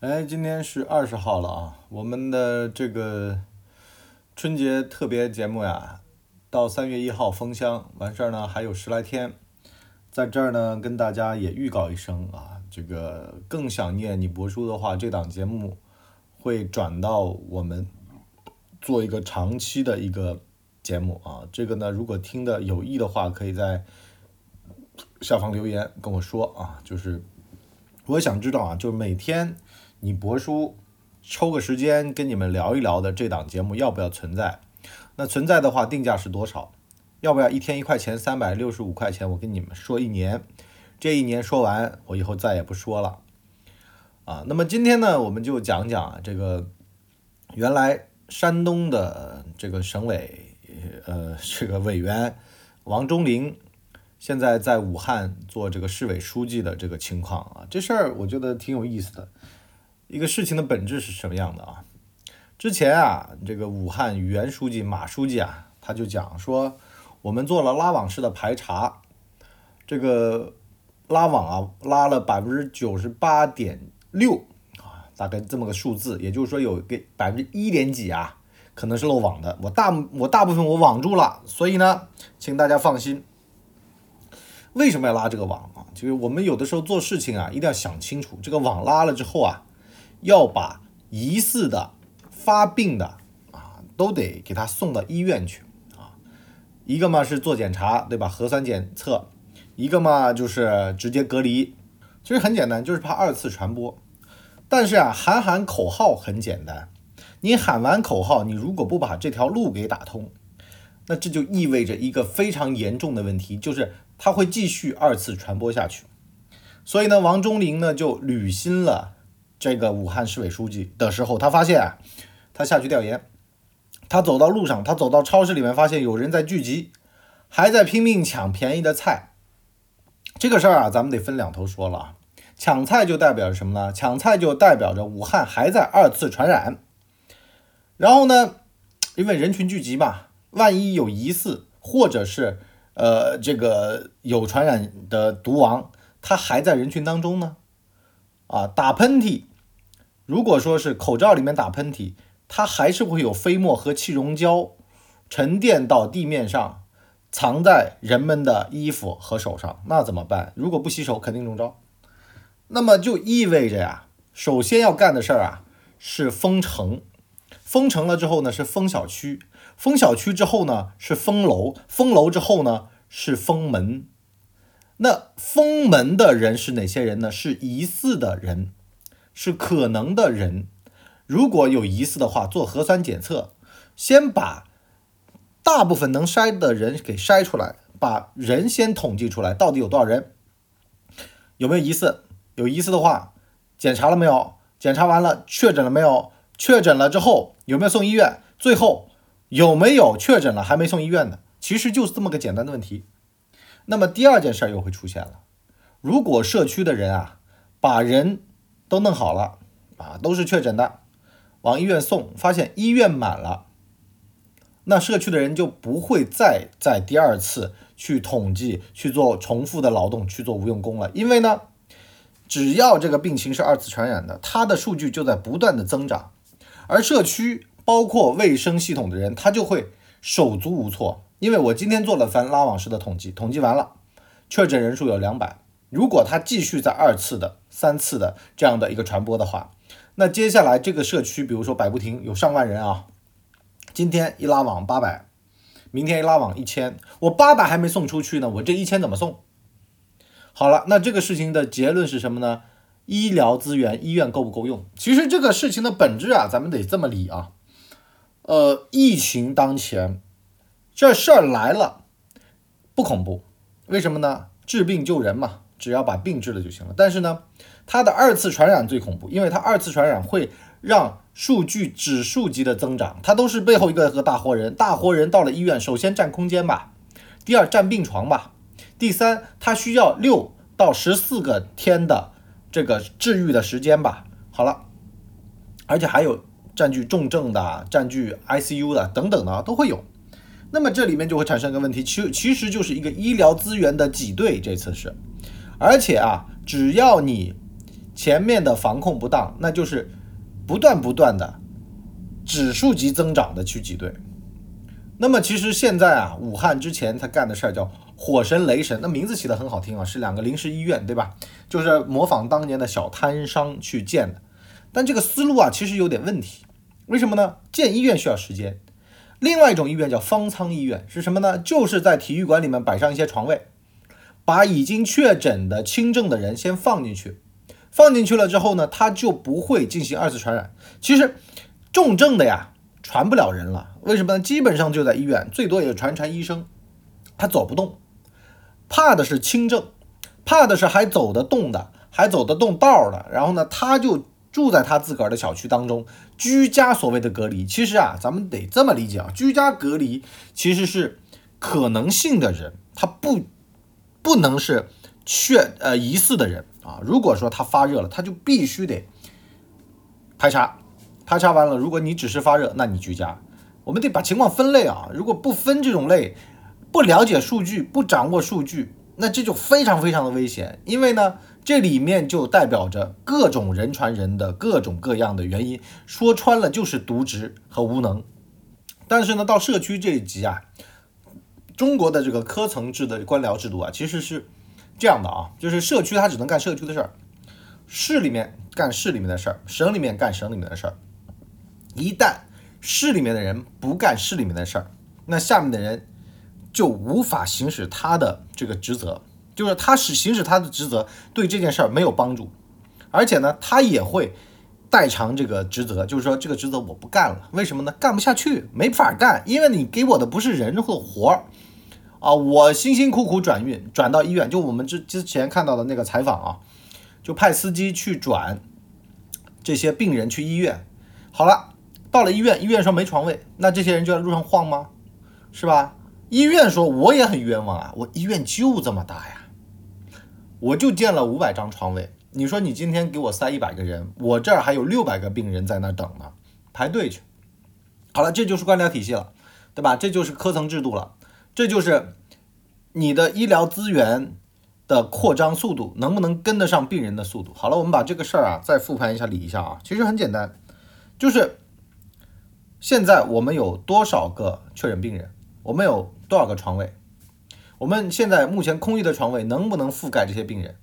哎，今天是二十号了啊，我们的这个春节特别节目呀，到三月一号封箱完事儿呢，还有十来天，在这儿呢跟大家也预告一声啊，这个更想念你博叔的话，这档节目会转到我们做一个长期的一个节目啊，这个呢如果听的有意的话，可以在下方留言跟我说啊，就是我想知道啊，就是每天。你博叔抽个时间跟你们聊一聊的这档节目要不要存在？那存在的话，定价是多少？要不要一天一块钱，三百六十五块钱？我跟你们说一年，这一年说完，我以后再也不说了。啊，那么今天呢，我们就讲讲这个原来山东的这个省委呃这个委员王忠林，现在在武汉做这个市委书记的这个情况啊，这事儿我觉得挺有意思的。一个事情的本质是什么样的啊？之前啊，这个武汉原书记马书记啊，他就讲说，我们做了拉网式的排查，这个拉网啊，拉了百分之九十八点六啊，大概这么个数字，也就是说有个百分之一点几啊，可能是漏网的。我大我大部分我网住了，所以呢，请大家放心。为什么要拉这个网啊？就是我们有的时候做事情啊，一定要想清楚，这个网拉了之后啊。要把疑似的、发病的啊，都得给他送到医院去啊。一个嘛是做检查，对吧？核酸检测；一个嘛就是直接隔离。其实很简单，就是怕二次传播。但是啊，喊喊口号很简单。你喊完口号，你如果不把这条路给打通，那这就意味着一个非常严重的问题，就是它会继续二次传播下去。所以呢，王忠林呢就履新了。这个武汉市委书记的时候，他发现啊，他下去调研，他走到路上，他走到超市里面，发现有人在聚集，还在拼命抢便宜的菜。这个事儿啊，咱们得分两头说了。抢菜就代表着什么呢？抢菜就代表着武汉还在二次传染。然后呢，因为人群聚集嘛，万一有疑似或者是呃这个有传染的毒王，他还在人群当中呢，啊，打喷嚏。如果说是口罩里面打喷嚏，它还是会有飞沫和气溶胶沉淀到地面上，藏在人们的衣服和手上，那怎么办？如果不洗手，肯定中招。那么就意味着呀，首先要干的事儿啊是封城，封城了之后呢是封小区，封小区之后呢是封楼，封楼之后呢是封门。那封门的人是哪些人呢？是疑似的人。是可能的人，如果有疑似的话，做核酸检测，先把大部分能筛的人给筛出来，把人先统计出来，到底有多少人，有没有疑似？有疑似的话，检查了没有？检查完了，确诊了没有？确诊了之后有没有送医院？最后有没有确诊了还没送医院的？其实就是这么个简单的问题。那么第二件事儿又会出现了，如果社区的人啊，把人都弄好了啊，都是确诊的，往医院送，发现医院满了，那社区的人就不会再在第二次去统计去做重复的劳动去做无用功了，因为呢，只要这个病情是二次传染的，它的数据就在不断的增长，而社区包括卫生系统的人，他就会手足无措，因为我今天做了番拉网式的统计，统计完了，确诊人数有两百。如果他继续在二次的、三次的这样的一个传播的话，那接下来这个社区，比如说百步亭有上万人啊，今天一拉网八百，明天一拉网一千，我八百还没送出去呢，我这一千怎么送？好了，那这个事情的结论是什么呢？医疗资源、医院够不够用？其实这个事情的本质啊，咱们得这么理啊。呃，疫情当前，这事儿来了不恐怖，为什么呢？治病救人嘛。只要把病治了就行了，但是呢，它的二次传染最恐怖，因为它二次传染会让数据指数级的增长，它都是背后一个个大活人，大活人到了医院，首先占空间吧，第二占病床吧，第三它需要六到十四个天的这个治愈的时间吧，好了，而且还有占据重症的、占据 ICU 的等等的都会有，那么这里面就会产生一个问题，其其实就是一个医疗资源的挤兑，这次是。而且啊，只要你前面的防控不当，那就是不断不断的指数级增长的去挤兑。那么其实现在啊，武汉之前他干的事儿叫火神雷神，那名字起的很好听啊，是两个临时医院，对吧？就是模仿当年的小摊商去建的。但这个思路啊，其实有点问题。为什么呢？建医院需要时间。另外一种医院叫方舱医院，是什么呢？就是在体育馆里面摆上一些床位，把已经确诊的轻症的人先放进去，放进去了之后呢，他就不会进行二次传染。其实重症的呀。传不了人了，为什么呢？基本上就在医院，最多也传传医生，他走不动，怕的是轻症，怕的是还走得动的，还走得动道的。然后呢，他就住在他自个儿的小区当中，居家所谓的隔离。其实啊，咱们得这么理解啊，居家隔离其实是可能性的人，他不不能是确呃疑似的人啊。如果说他发热了，他就必须得排查。排查完了，如果你只是发热，那你居家。我们得把情况分类啊，如果不分这种类，不了解数据，不掌握数据，那这就非常非常的危险。因为呢，这里面就代表着各种人传人的各种各样的原因，说穿了就是渎职和无能。但是呢，到社区这一级啊，中国的这个科层制的官僚制度啊，其实是这样的啊，就是社区它只能干社区的事儿，市里面干市里面的事儿，省里面干省里面的事儿。一旦市里面的人不干市里面的事儿，那下面的人就无法行使他的这个职责，就是他是行使他的职责对这件事儿没有帮助，而且呢，他也会代偿这个职责，就是说这个职责我不干了，为什么呢？干不下去，没法干，因为你给我的不是人或活儿啊，我辛辛苦苦转运转到医院，就我们之之前看到的那个采访啊，就派司机去转这些病人去医院，好了。到了医院，医院说没床位，那这些人就在路上晃吗？是吧？医院说我也很冤枉啊，我医院就这么大呀，我就建了五百张床位。你说你今天给我塞一百个人，我这儿还有六百个病人在那等呢，排队去。好了，这就是官僚体系了，对吧？这就是科层制度了，这就是你的医疗资源的扩张速度能不能跟得上病人的速度？好了，我们把这个事儿啊再复盘一下理一下啊，其实很简单，就是。现在我们有多少个确诊病人？我们有多少个床位？我们现在目前空余的床位能不能覆盖这些病人？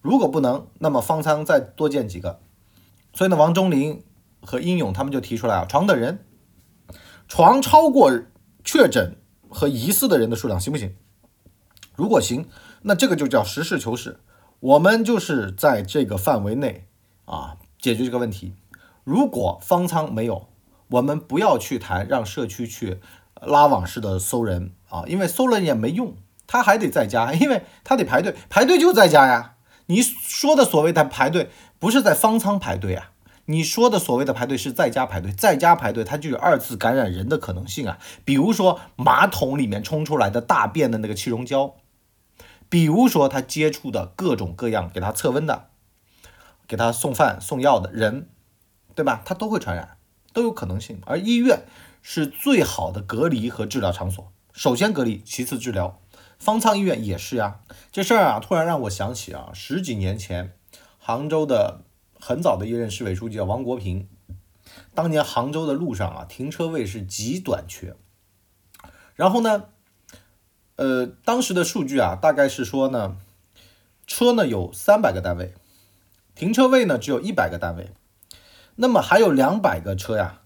如果不能，那么方舱再多建几个。所以呢，王忠林和英勇他们就提出来啊，床的人，床超过确诊和疑似的人的数量行不行？如果行，那这个就叫实事求是，我们就是在这个范围内啊解决这个问题。如果方舱没有，我们不要去谈让社区去拉网式的搜人啊，因为搜人也没用，他还得在家，因为他得排队，排队就在家呀。你说的所谓的排队，不是在方舱排队啊，你说的所谓的排队是在家排队，在家排队它就有二次感染人的可能性啊。比如说马桶里面冲出来的大便的那个气溶胶，比如说他接触的各种各样给他测温的，给他送饭送药的人，对吧？他都会传染。都有可能性，而医院是最好的隔离和治疗场所。首先隔离，其次治疗。方舱医院也是呀。这事儿啊，突然让我想起啊，十几年前杭州的很早的一任市委书记叫王国平。当年杭州的路上啊，停车位是极短缺。然后呢，呃，当时的数据啊，大概是说呢，车呢有三百个单位，停车位呢只有一百个单位。那么还有两百个车呀，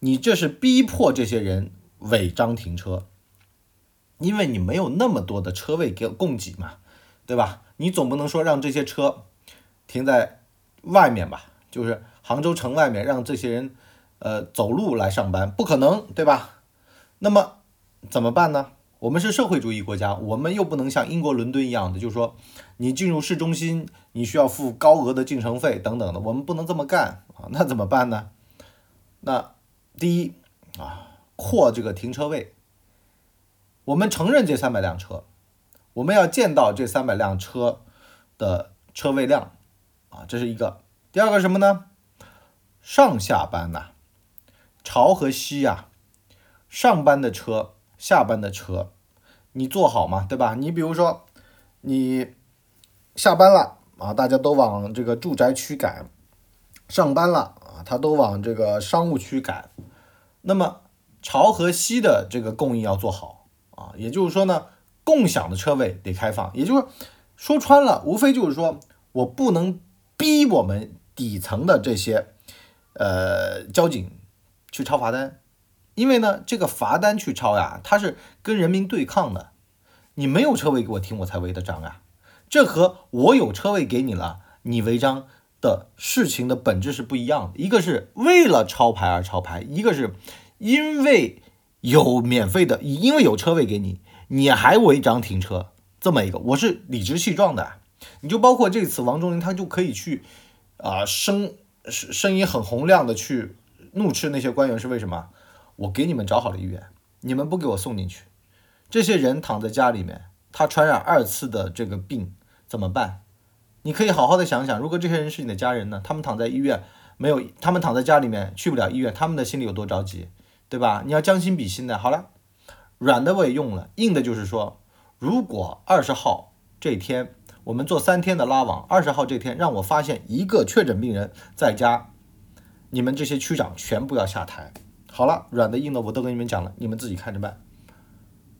你这是逼迫这些人违章停车，因为你没有那么多的车位给供给嘛，对吧？你总不能说让这些车停在外面吧？就是杭州城外面让这些人呃走路来上班，不可能，对吧？那么怎么办呢？我们是社会主义国家，我们又不能像英国伦敦一样的，就是说你进入市中心你需要付高额的进城费等等的，我们不能这么干。啊，那怎么办呢？那第一啊，扩这个停车位。我们承认这三百辆车，我们要见到这三百辆车的车位量啊，这是一个。第二个什么呢？上下班呐，潮和汐呀，上班的车，下班的车，你坐好嘛，对吧？你比如说，你下班了啊，大家都往这个住宅区赶，上班了啊，他都往这个商务区赶。那么朝和西的这个供应要做好啊，也就是说呢，共享的车位得开放。也就是说穿了，无非就是说我不能逼我们底层的这些呃交警去抄罚单，因为呢，这个罚单去抄呀，它是跟人民对抗的。你没有车位给我停，我才违的章啊！这和我有车位给你了，你违章的事情的本质是不一样的。一个是为了抄牌而抄牌，一个是因为有免费的，因为有车位给你，你还违章停车，这么一个，我是理直气壮的。你就包括这次王忠林，他就可以去啊声声声音很洪亮的去怒斥那些官员，是为什么？我给你们找好了医院，你们不给我送进去。这些人躺在家里面，他传染二次的这个病怎么办？你可以好好的想想，如果这些人是你的家人呢？他们躺在医院，没有他们躺在家里面去不了医院，他们的心里有多着急，对吧？你要将心比心的。好了，软的我也用了，硬的就是说，如果二十号这天我们做三天的拉网，二十号这天让我发现一个确诊病人在家，你们这些区长全部要下台。好了，软的硬的我都跟你们讲了，你们自己看着办。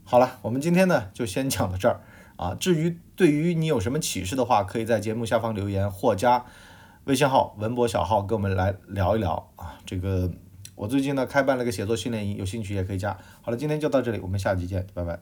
好了，我们今天呢就先讲到这儿啊。至于对于你有什么启示的话，可以在节目下方留言或加微信号文博小号跟我们来聊一聊啊。这个我最近呢开办了个写作训练营，有兴趣也可以加。好了，今天就到这里，我们下期见，拜拜。